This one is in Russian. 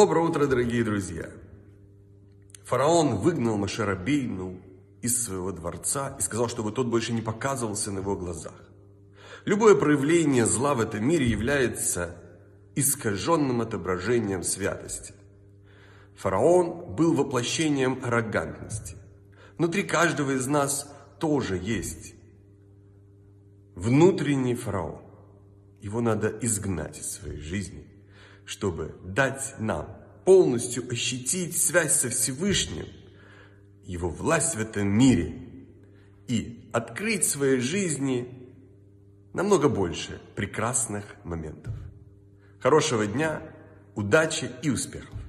Доброе утро, дорогие друзья! Фараон выгнал Машарабейну из своего дворца и сказал, чтобы тот больше не показывался на его глазах. Любое проявление зла в этом мире является искаженным отображением святости. Фараон был воплощением аррогантности. Внутри каждого из нас тоже есть внутренний фараон. Его надо изгнать из своей жизни, чтобы дать нам полностью ощутить связь со Всевышним, его власть в этом мире и открыть своей жизни намного больше прекрасных моментов. Хорошего дня, удачи и успехов!